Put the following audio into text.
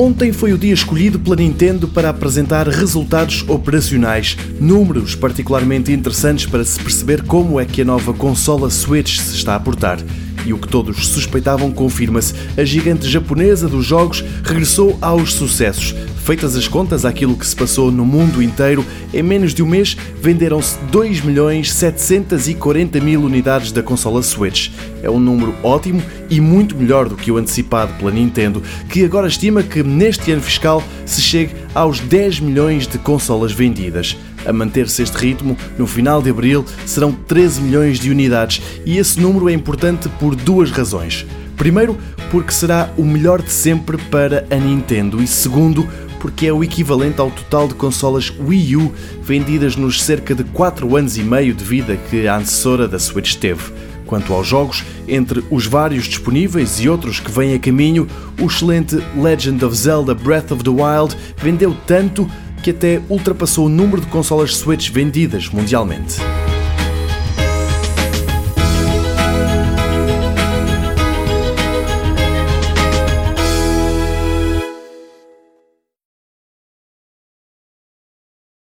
Ontem foi o dia escolhido pela Nintendo para apresentar resultados operacionais, números particularmente interessantes para se perceber como é que a nova consola Switch se está a portar. E o que todos suspeitavam confirma-se: a gigante japonesa dos jogos regressou aos sucessos. Feitas as contas àquilo que se passou no mundo inteiro, em menos de um mês venderam-se 2 milhões 740 mil unidades da consola Switch. É um número ótimo e muito melhor do que o antecipado pela Nintendo, que agora estima que neste ano fiscal se chegue aos 10 milhões de consolas vendidas. A manter-se este ritmo, no final de abril serão 13 milhões de unidades e esse número é importante por duas razões. Primeiro, porque será o melhor de sempre para a Nintendo, e segundo, porque é o equivalente ao total de consolas Wii U vendidas nos cerca de 4 anos e meio de vida que a antecessora da Switch teve. Quanto aos jogos, entre os vários disponíveis e outros que vêm a caminho, o excelente Legend of Zelda Breath of the Wild vendeu tanto que até ultrapassou o número de consolas Switch vendidas mundialmente.